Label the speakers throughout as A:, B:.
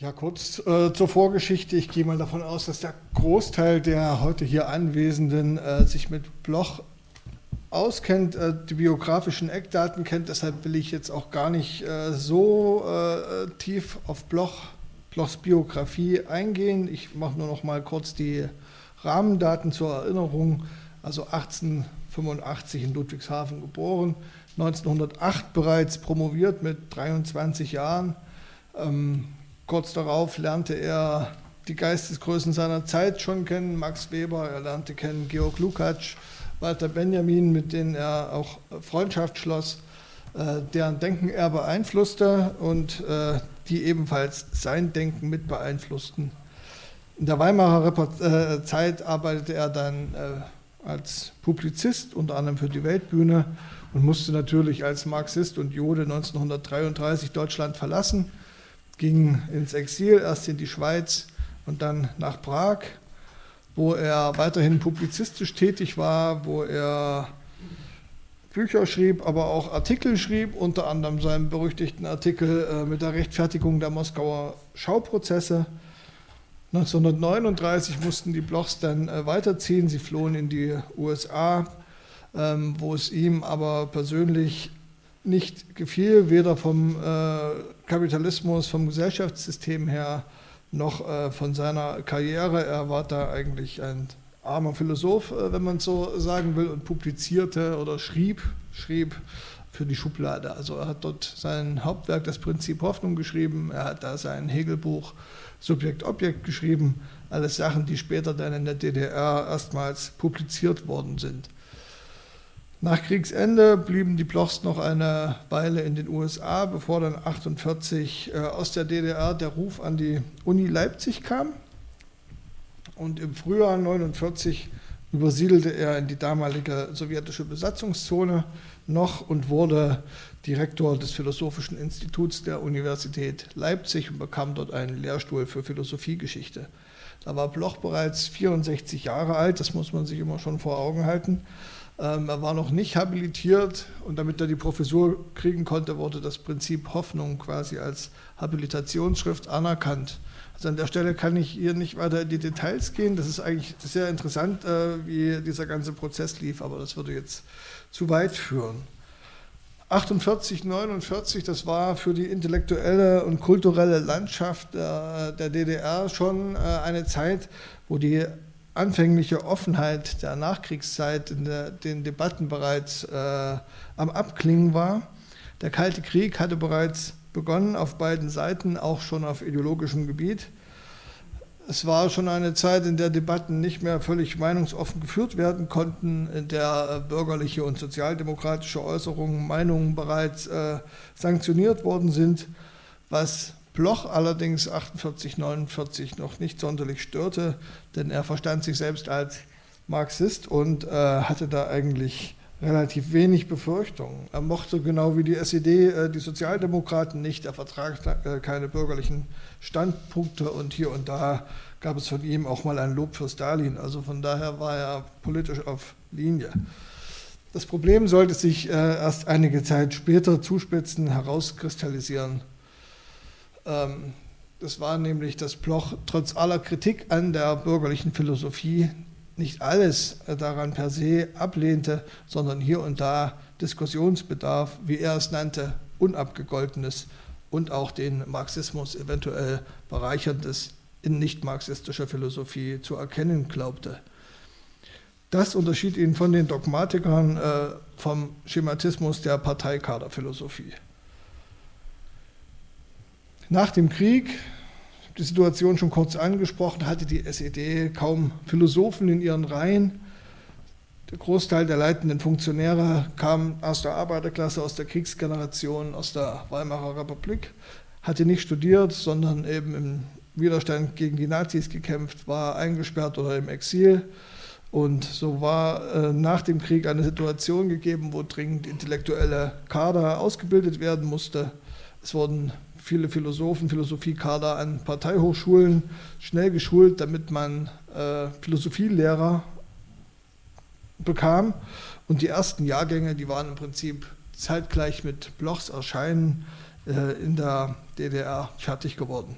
A: Ja, kurz äh, zur Vorgeschichte. Ich gehe mal davon aus, dass der Großteil der heute hier Anwesenden äh, sich mit Bloch auskennt, äh, die biografischen Eckdaten kennt. Deshalb will ich jetzt auch gar nicht äh, so äh, tief auf Bloch, Blochs Biografie eingehen. Ich mache nur noch mal kurz die Rahmendaten zur Erinnerung. Also 1885 in Ludwigshafen geboren, 1908 bereits promoviert mit 23 Jahren. Ähm, kurz darauf lernte er die Geistesgrößen seiner Zeit schon kennen, Max Weber, er lernte kennen Georg Lukács, Walter Benjamin, mit denen er auch Freundschaft schloss, äh, deren Denken er beeinflusste und äh, die ebenfalls sein Denken mit beeinflussten. In der Weimarer äh, Zeit arbeitete er dann als Publizist, unter anderem für die Weltbühne und musste natürlich als Marxist und Jode 1933 Deutschland verlassen, ging ins Exil, erst in die Schweiz und dann nach Prag wo er weiterhin publizistisch tätig war, wo er Bücher schrieb, aber auch Artikel schrieb, unter anderem seinen berüchtigten Artikel äh, mit der Rechtfertigung der Moskauer Schauprozesse. 1939 mussten die Blochs dann äh, weiterziehen. Sie flohen in die USA, ähm, wo es ihm aber persönlich nicht gefiel, weder vom äh, Kapitalismus, vom Gesellschaftssystem her, noch äh, von seiner Karriere. Er war da eigentlich ein armer Philosoph, äh, wenn man so sagen will, und publizierte oder schrieb, schrieb für die Schublade. Also er hat dort sein Hauptwerk, das Prinzip Hoffnung, geschrieben. Er hat da sein Hegelbuch Subjekt-Objekt geschrieben. Alles Sachen, die später dann in der DDR erstmals publiziert worden sind. Nach Kriegsende blieben die Blochs noch eine Weile in den USA, bevor dann 1948 äh, aus der DDR der Ruf an die Uni Leipzig kam. Und im Frühjahr 1949 übersiedelte er in die damalige sowjetische Besatzungszone noch und wurde Direktor des Philosophischen Instituts der Universität Leipzig und bekam dort einen Lehrstuhl für Philosophiegeschichte. Da war Bloch bereits 64 Jahre alt, das muss man sich immer schon vor Augen halten. Ähm, er war noch nicht habilitiert und damit er die Professur kriegen konnte, wurde das Prinzip Hoffnung quasi als Habilitationsschrift anerkannt. Also an der Stelle kann ich hier nicht weiter in die Details gehen. Das ist eigentlich sehr interessant, äh, wie dieser ganze Prozess lief, aber das würde jetzt zu weit führen. 48, 49, das war für die intellektuelle und kulturelle Landschaft der, DDR schon äh, eine Zeit, wo die anfängliche Offenheit der Nachkriegszeit in der, den Debatten bereits äh, am Abklingen war. Der Kalte Krieg hatte bereits begonnen auf beiden Seiten, auch schon auf ideologischem Gebiet. Es war schon eine Zeit, in der Debatten nicht mehr völlig meinungsoffen geführt werden konnten, in der äh, bürgerliche und sozialdemokratische Äußerungen, Meinungen bereits äh, sanktioniert worden sind, was Bloch allerdings 48, 49 noch nicht sonderlich störte, denn er verstand sich selbst als Marxist und äh, hatte da eigentlich relativ wenig Befürchtungen. Er mochte genau wie die SED äh, die Sozialdemokraten nicht, er vertrag äh, keine bürgerlichen Standpunkte und hier und da gab es von ihm auch mal ein Lob für Stalin. Also von daher war er politisch auf Linie. Das Problem sollte sich äh, erst einige Zeit später zuspitzen, herauskristallisieren. Ähm, das war nämlich, dass Bloch trotz aller Kritik an der bürgerlichen Philosophie nicht alles daran per se ablehnte, sondern hier und da Diskussionsbedarf, wie er es nannte, unabgegoltenes und auch den Marxismus eventuell bereicherndes in nicht-marxistischer Philosophie zu erkennen glaubte. Das unterschied ihn von den Dogmatikern äh, vom Schematismus der Parteikaderphilosophie. Nach dem Krieg, die Situation schon kurz angesprochen, hatte die SED kaum Philosophen in ihren Reihen. Der Großteil der leitenden Funktionäre kam aus der Arbeiterklasse, aus der Kriegsgeneration, aus der Weimarer Republik, hatte nicht studiert, sondern eben im Widerstand gegen die Nazis gekämpft, war eingesperrt oder im Exil. Und so war äh, nach dem Krieg eine Situation gegeben, wo dringend intellektuelle Kader ausgebildet werden musste. Es wurden viele Philosophen, Philosophiekader an Parteihochschulen schnell geschult, damit man äh, Philosophielehrer bekam. Und die ersten Jahrgänge, die waren im Prinzip zeitgleich mit Blochs Erscheinen äh, in der DDR fertig geworden.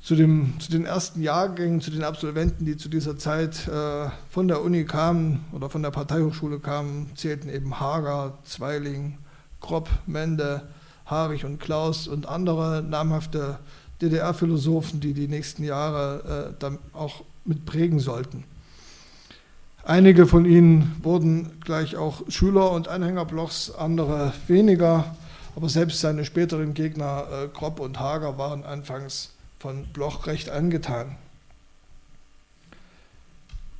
A: zu, dem, zu den ersten Jahrgängen, zu den Absolventen, die zu dieser Zeit äh, von der Uni kamen oder von der Parteihochschule kamen, zählten eben Hager, Zweiling, Kropp, Mende, Harich und Klaus und andere namhafte DDR-Philosophen, die die nächsten Jahre äh, dann auch mit prägen sollten. Einige von ihnen wurden gleich auch Schüler und Anhänger Blochs, andere weniger, aber selbst seine späteren Gegner äh, Kropp und Hager waren anfangs von Bloch recht angetan.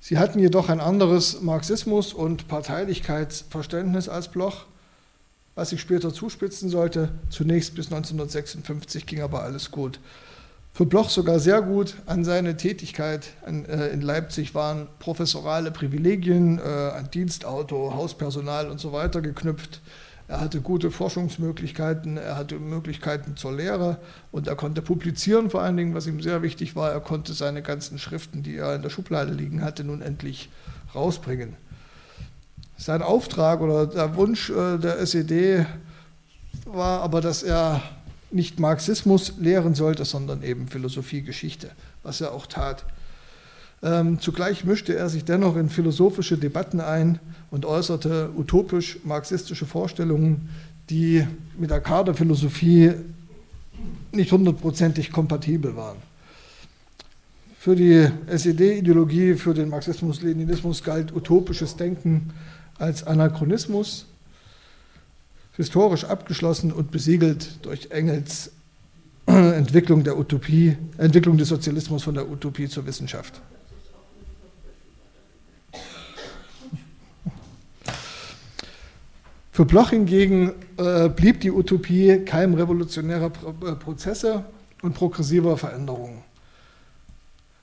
A: Sie hatten jedoch ein anderes Marxismus- und Parteilichkeitsverständnis als Bloch, was sich später zuspitzen sollte. Zunächst bis 1956 ging aber alles gut. Für Bloch sogar sehr gut. An seine Tätigkeit äh, in Leipzig waren professorale Privilegien, äh, ein Dienstauto, Hauspersonal und so weiter geknüpft. Er hatte gute Forschungsmöglichkeiten, er hatte Möglichkeiten zur Lehre und er konnte publizieren vor allen Dingen, was ihm sehr wichtig war. Er konnte seine ganzen Schriften, die er in der Schublade liegen hatte, nun endlich rausbringen. Sein Auftrag oder der Wunsch äh, der SED war aber, dass er nicht Marxismus lehren sollte, sondern eben Philosophie, Geschichte, was er auch tat. Ähm, zugleich mischte er sich dennoch in philosophische Debatten ein und äußerte utopisch marxistische Vorstellungen, die mit der Kaderphilosophie nicht hundertprozentig kompatibel waren. Für die SED-Ideologie, für den Marxismus-Leninismus galt utopisches Denken als Anachronismus, historisch abgeschlossen und besiegelt durch Engels Entwicklung der Utopie, Entwicklung des Sozialismus von der Utopie zur Wissenschaft. Für Bloch hingegen äh, blieb die Utopie Keim revolutionärer äh, Prozesse und progressiver Veränderungen.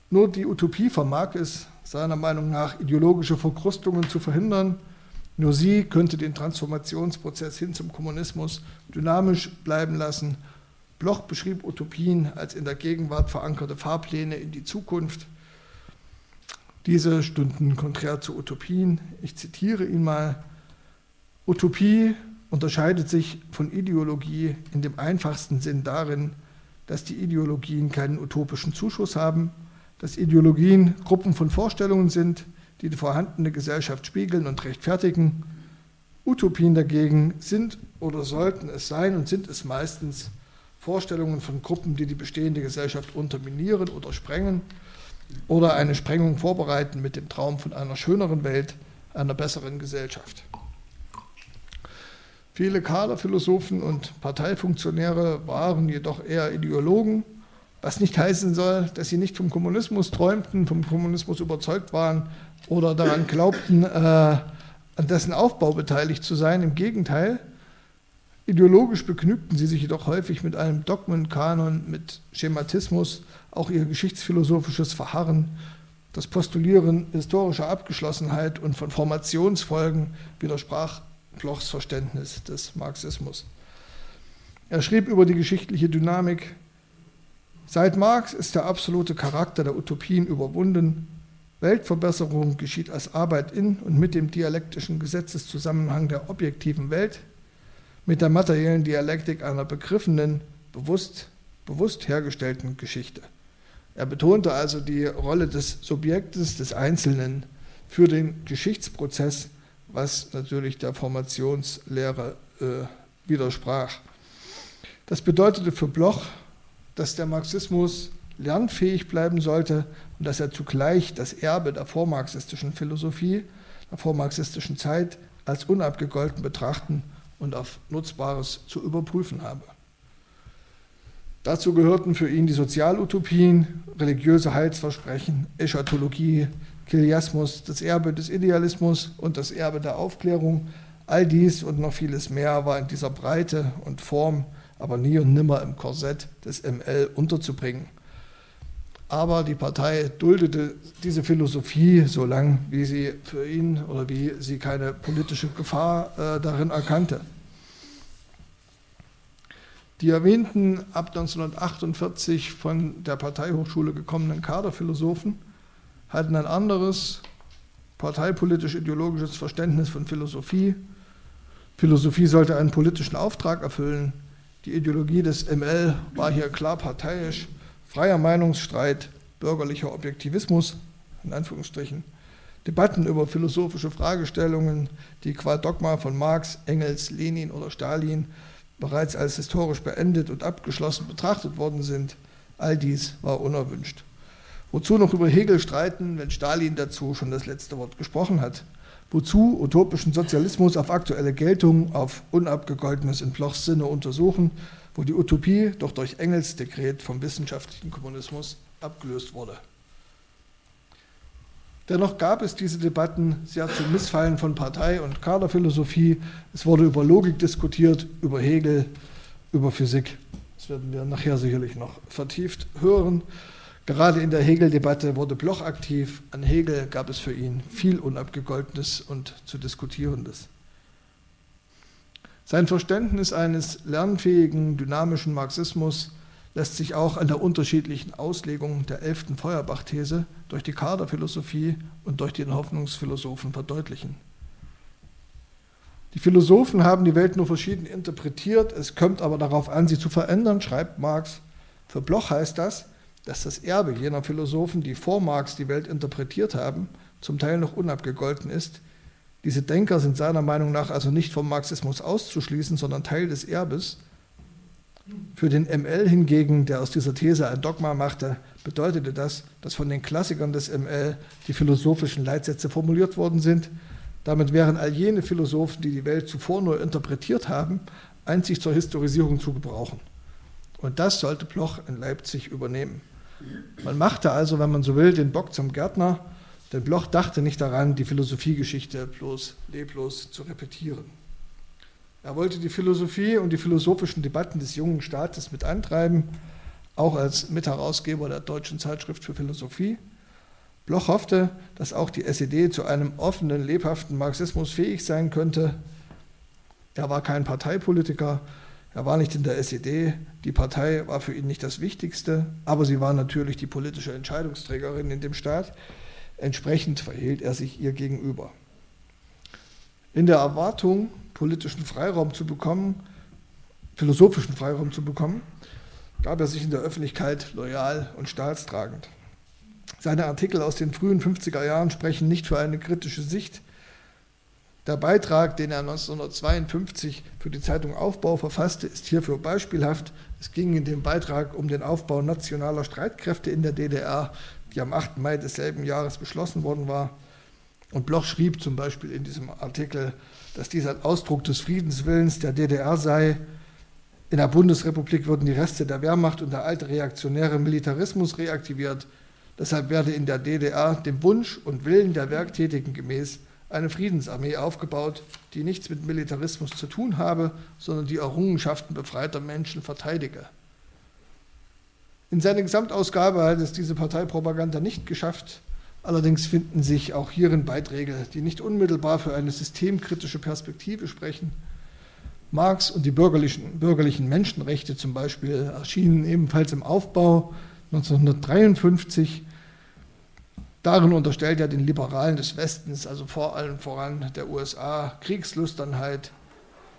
A: Nur die Utopie vermag es, seiner Meinung nach, ideologische Verkrustungen zu verhindern. Nur sie könnte den Transformationsprozess hin zum Kommunismus dynamisch bleiben lassen. Bloch beschrieb Utopien als in der Gegenwart verankerte Fahrpläne in die Zukunft. Diese stünden konträr zu Utopien. Ich zitiere ihn mal. Utopie unterscheidet sich von Ideologie in dem einfachsten Sinn darin, dass die Ideologien keinen utopischen Zuschuss haben, dass Ideologien Gruppen von Vorstellungen sind, die die vorhandene Gesellschaft spiegeln und rechtfertigen. Utopien dagegen sind oder sollten es sein und sind es meistens Vorstellungen von Gruppen, die die bestehende Gesellschaft unterminieren oder sprengen oder eine Sprengung vorbereiten mit dem Traum von einer schöneren Welt, einer besseren Gesellschaft. Viele Kaderphilosophen und Parteifunktionäre waren jedoch eher Ideologen, was nicht heißen soll, dass sie nicht vom Kommunismus träumten, vom Kommunismus überzeugt waren oder daran glaubten, äh, an dessen Aufbau beteiligt zu sein. Im Gegenteil, ideologisch begnügten sie sich jedoch häufig mit einem Dogmenkanon, mit Schematismus, auch ihr geschichtsphilosophisches Verharren, das Postulieren historischer Abgeschlossenheit und von Formationsfolgen widersprach Blochs Verständnis des Marxismus. Er schrieb über die geschichtliche Dynamik, seit Marx ist der absolute Charakter der Utopien überwunden. Weltverbesserung geschieht als Arbeit in und mit dem dialektischen Gesetzeszusammenhang der objektiven Welt, mit der materiellen Dialektik einer begriffenen, bewusst, bewusst hergestellten Geschichte. Er betonte also die Rolle des Subjektes, des Einzelnen für den Geschichtsprozess was natürlich der Formationslehre äh, widersprach. Das bedeutete für Bloch, dass der Marxismus lernfähig bleiben sollte und dass er zugleich das Erbe der vormarxistischen Philosophie, der vormarxistischen Zeit als unabgegolten betrachten und auf Nutzbares zu überprüfen habe. Dazu gehörten für ihn die Sozialutopien, religiöse Heilsversprechen, Eschatologie, Kiliasmus, das Erbe des Idealismus und das Erbe der Aufklärung. All dies und noch vieles mehr war in dieser Breite und Form, aber nie und nimmer im Korsett des ML unterzubringen. Aber die Partei duldete diese Philosophie so lange, wie sie für ihn oder wie sie keine politische Gefahr äh, darin erkannte. Die erwähnten ab 1948 von der Parteihochschule gekommenen Kaderphilosophen hatten ein anderes parteipolitisch-ideologisches Verständnis von Philosophie. Philosophie sollte einen politischen Auftrag erfüllen. Die Ideologie des ML war hier klar parteiisch, freier Meinungsstreit, bürgerlicher Objektivismus, in Anführungsstrichen, Debatten über philosophische Fragestellungen, die qua Dogma von Marx, Engels, Lenin oder Stalin bereits als historisch beendet und abgeschlossen betrachtet worden sind, all dies war unerwünscht. Wozu noch über Hegel streiten, wenn Stalin dazu schon das letzte Wort gesprochen hat? Wozu utopischen Sozialismus auf aktuelle Geltung, auf unabgegoltenes in Blochs Sinne untersuchen, wo die Utopie doch durch Engels Dekret vom wissenschaftlichen Kommunismus abgelöst wurde? Dennoch gab es diese Debatten sehr zum Missfallen von Partei- und Kaderphilosophie. Es wurde über Logik diskutiert, über Hegel, über Physik. Das werden wir nachher sicherlich noch vertieft hören. Gerade in der Hegel-Debatte wurde Bloch aktiv. An Hegel gab es für ihn viel Unabgegoltenes und zu Diskutierendes. Sein Verständnis eines lernfähigen, dynamischen Marxismus lässt sich auch an der unterschiedlichen Auslegung der elften Feuerbach-These durch die Kaderphilosophie und durch den Hoffnungsphilosophen verdeutlichen. Die Philosophen haben die Welt nur verschieden interpretiert, es kommt aber darauf an, sie zu verändern, schreibt Marx. Für Bloch heißt das, dass das Erbe jener Philosophen, die vor Marx die Welt interpretiert haben, zum Teil noch unabgegolten ist. Diese Denker sind seiner Meinung nach also nicht vom Marxismus auszuschließen, sondern Teil des Erbes für den ML hingegen, der aus dieser These ein Dogma machte, bedeutete das, dass von den Klassikern des ML die philosophischen Leitsätze formuliert worden sind. Damit wären all jene Philosophen, die die Welt zuvor nur interpretiert haben, einzig zur Historisierung zu gebrauchen. Und das sollte Bloch in Leipzig übernehmen. Man machte also, wenn man so will, den Bock zum Gärtner, denn Bloch dachte nicht daran, die Philosophiegeschichte bloß leblos zu repetieren. Er wollte die Philosophie und die philosophischen Debatten des jungen Staates mit antreiben, auch als Mitherausgeber der Deutschen Zeitschrift für Philosophie. Bloch hoffte, dass auch die SED zu einem offenen, lebhaften Marxismus fähig sein könnte. Er war kein Parteipolitiker, er war nicht in der SED, die Partei war für ihn nicht das Wichtigste, aber sie war natürlich die politische Entscheidungsträgerin in dem Staat. Entsprechend verhielt er sich ihr gegenüber. In der Erwartung, politischen Freiraum zu bekommen, philosophischen Freiraum zu bekommen, gab er sich in der Öffentlichkeit loyal und staatstragend. Seine Artikel aus den frühen 50er Jahren sprechen nicht für eine kritische Sicht. Der Beitrag, den er 1952 für die Zeitung Aufbau verfasste, ist hierfür beispielhaft. Es ging in dem Beitrag um den Aufbau nationaler Streitkräfte in der DDR, die am 8. Mai desselben Jahres beschlossen worden war. Und Bloch schrieb zum Beispiel in diesem Artikel, dass dies ein Ausdruck des Friedenswillens der DDR sei. In der Bundesrepublik würden die Reste der Wehrmacht und der alte reaktionäre Militarismus reaktiviert. Deshalb werde in der DDR dem Wunsch und Willen der Werktätigen gemäß eine Friedensarmee aufgebaut, die nichts mit Militarismus zu tun habe, sondern die Errungenschaften befreiter Menschen verteidige. In seiner Gesamtausgabe hat es diese Parteipropaganda nicht geschafft, Allerdings finden sich auch hierin Beiträge, die nicht unmittelbar für eine systemkritische Perspektive sprechen. Marx und die bürgerlichen, bürgerlichen Menschenrechte zum Beispiel erschienen ebenfalls im Aufbau 1953. Darin unterstellt er den Liberalen des Westens, also vor allem voran der USA, Kriegslusternheit.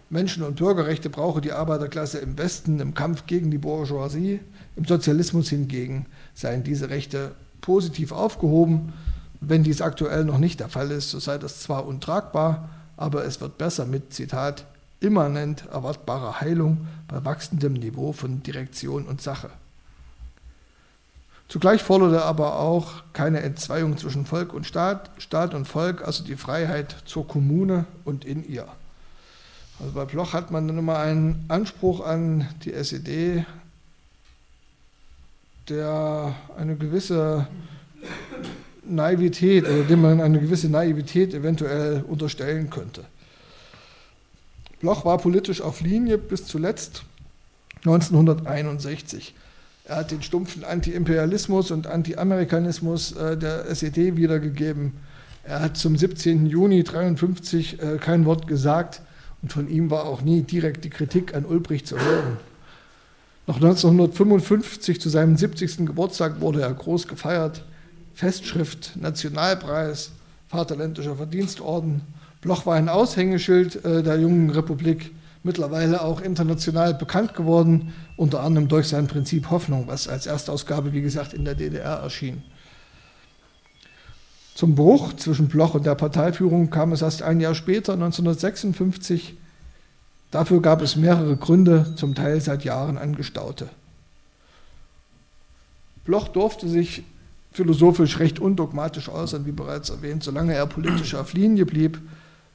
A: Menschen- und Bürgerrechte brauche die Arbeiterklasse im Westen im Kampf gegen die Bourgeoisie. Im Sozialismus hingegen seien diese Rechte positiv aufgehoben. Wenn dies aktuell noch nicht der Fall ist, so sei das zwar untragbar, aber es wird besser mit, Zitat, immanent erwartbarer Heilung bei wachsendem Niveau von Direktion und Sache. Zugleich forderte er aber auch keine Entzweiung zwischen Volk und Staat, Staat und Volk, also die Freiheit zur Kommune und in ihr. Also bei Bloch hat man dann immer einen Anspruch an die SED, der eine gewisse Naivität oder dem man eine gewisse Naivität eventuell unterstellen könnte. Bloch war politisch auf Linie bis zuletzt 1961. Er hat den stumpfen Anti-Imperialismus und Anti-Amerikanismus äh, der SED wiedergegeben. Er hat zum 17. Juni 1953 äh, kein Wort gesagt und von ihm war auch nie direkt die Kritik an Ulbricht zu hören. Noch 1955 zu seinem 70. Geburtstag wurde er groß gefeiert. Festschrift, Nationalpreis, Vaterländischer Verdienstorden. Bloch war ein Aushängeschild äh, der jungen Republik mittlerweile auch international bekannt geworden, unter anderem durch sein Prinzip Hoffnung, was als Erstausgabe, wie gesagt, in der DDR erschien. Zum Bruch zwischen Bloch und der Parteiführung kam es erst ein Jahr später, 1956. Dafür gab es mehrere Gründe, zum Teil seit Jahren angestaute. Bloch durfte sich philosophisch recht undogmatisch äußern, wie bereits erwähnt, solange er politisch auf Linie blieb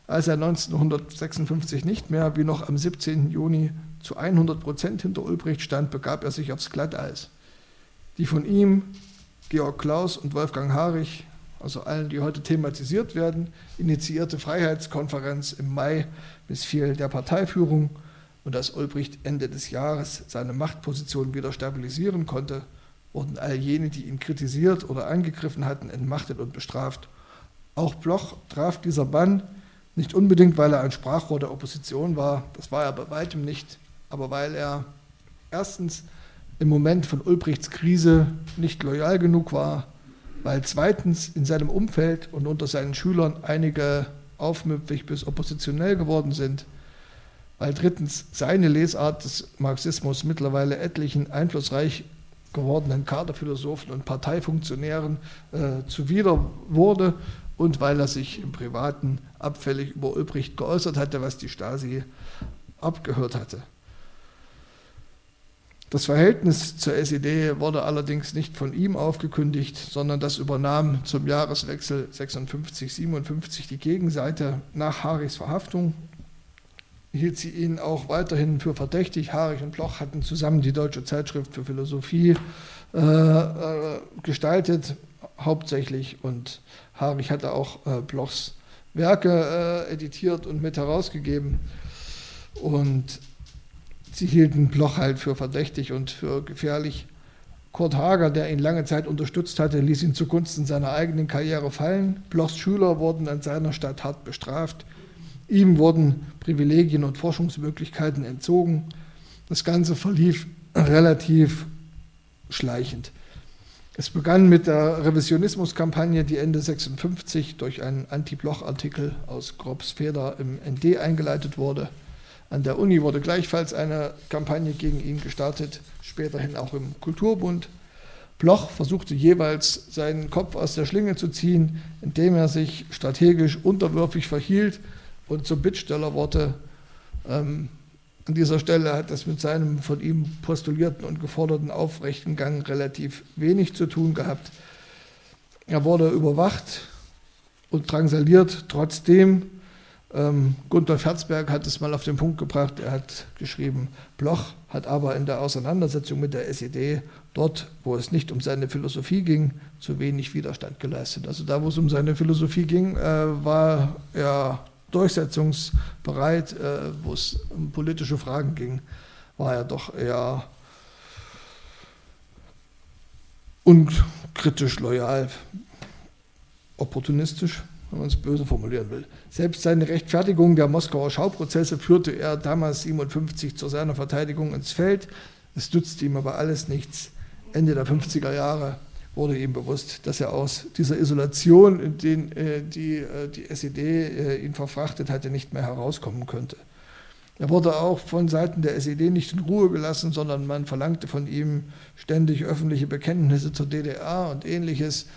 A: als er 1956 nicht mehr wie noch am 17. Juni zu 100 Prozent hinter Ulbricht stand, begab er sich aufs Glatteis. Die von ihm, Georg Klaus und Wolfgang Harich, also allen, die heute thematisiert werden, initiierte Freiheitskonferenz im Mai missfiel der Parteiführung und als Ulbricht Ende des Jahres seine Machtposition wieder stabilisieren konnte, wurden all jene, die ihn kritisiert oder angegriffen hatten, entmachtet und bestraft. Auch Bloch traf dieser Bann nicht unbedingt, weil er ein Sprachrohr der Opposition war, das war er bei weitem nicht, aber weil er erstens im Moment von Ulbrichts Krise nicht loyal genug war, weil zweitens in seinem Umfeld und unter seinen Schülern einige aufmüpfig bis oppositionell geworden sind, weil drittens seine Lesart des Marxismus mittlerweile etlichen einflussreich gewordenen Kaderphilosophen und Parteifunktionären äh, zuwider wurde und weil er sich im Privaten abfällig über Ulbricht geäußert hatte, was die Stasi abgehört hatte. Das Verhältnis zur SED wurde allerdings nicht von ihm aufgekündigt, sondern das übernahm zum Jahreswechsel 56-57 die Gegenseite nach Harichs Verhaftung. Hielt sie ihn auch weiterhin für verdächtig. Harich und Bloch hatten zusammen die Deutsche Zeitschrift für Philosophie äh, äh, gestaltet, hauptsächlich. Und Harich hatte auch äh, Blochs Werke äh, editiert und mit herausgegeben. Und sie hielten Bloch halt für verdächtig und für gefährlich. Kurt Hager, der ihn lange Zeit unterstützt hatte, ließ ihn zugunsten seiner eigenen Karriere fallen. Blochs Schüler wurden an seiner Stadt hart bestraft. Ihm wurden Privilegien und Forschungsmöglichkeiten entzogen. Das Ganze verlief relativ schleichend. Es begann mit der Revisionismuskampagne, die Ende 56 durch einen Anti-Bloch-Artikel aus Grobs Feder im ND eingeleitet wurde. An der Uni wurde gleichfalls eine Kampagne gegen ihn gestartet, späterhin auch im Kulturbund. Bloch versuchte jeweils seinen Kopf aus der Schlinge zu ziehen, indem er sich strategisch unterwürfig verhielt und zum Bittsteller wurde. Ähm, an dieser Stelle hat das mit seinem von ihm postulierten und geforderten aufrechten Gang relativ wenig zu tun gehabt. Er wurde überwacht und drangsaliert. Trotzdem, ähm, Gunther Herzberg hat es mal auf den Punkt gebracht, er hat geschrieben, Bloch hat aber in der Auseinandersetzung mit der SED dort, wo es nicht um seine Philosophie ging, zu wenig Widerstand geleistet. Also da, wo es um seine Philosophie ging, äh, war er durchsetzungsbereit, äh, wo es um politische Fragen ging, war er doch eher unkritisch, loyal, opportunistisch, wenn man es böse formulieren will. Selbst seine Rechtfertigung der Moskauer Schauprozesse führte er damals 57 zu seiner Verteidigung ins Feld. Es nützte ihm aber alles nichts. Ende der 50er Jahre wurde ihm bewusst, dass er aus dieser Isolation, in den äh, die, äh, die SED äh, ihn verfrachtet hatte, nicht mehr herauskommen könnte. Er wurde auch von Seiten der SED nicht in Ruhe gelassen, sondern man verlangte von ihm ständig öffentliche Bekenntnisse zur DDR und ähnliches,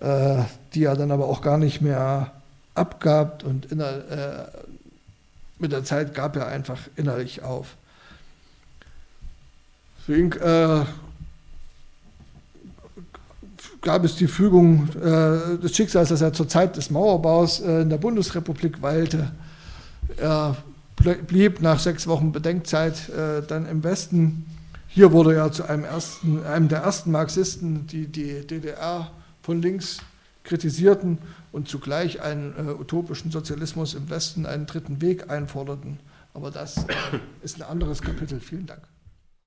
A: äh, die er dann aber auch gar nicht mehr abgab und der, äh, mit der Zeit gab er einfach innerlich auf. Ihn äh, gab es die Fügung äh, des Schicksals, dass er zur Zeit des Mauerbaus äh, in der Bundesrepublik weilte. Er blieb nach sechs Wochen Bedenkzeit äh, dann im Westen. Hier wurde er zu einem, ersten, einem der ersten Marxisten, die die DDR von links kritisierten und zugleich einen äh, utopischen Sozialismus im Westen, einen dritten Weg einforderten. Aber das äh, ist ein anderes Kapitel. Vielen Dank.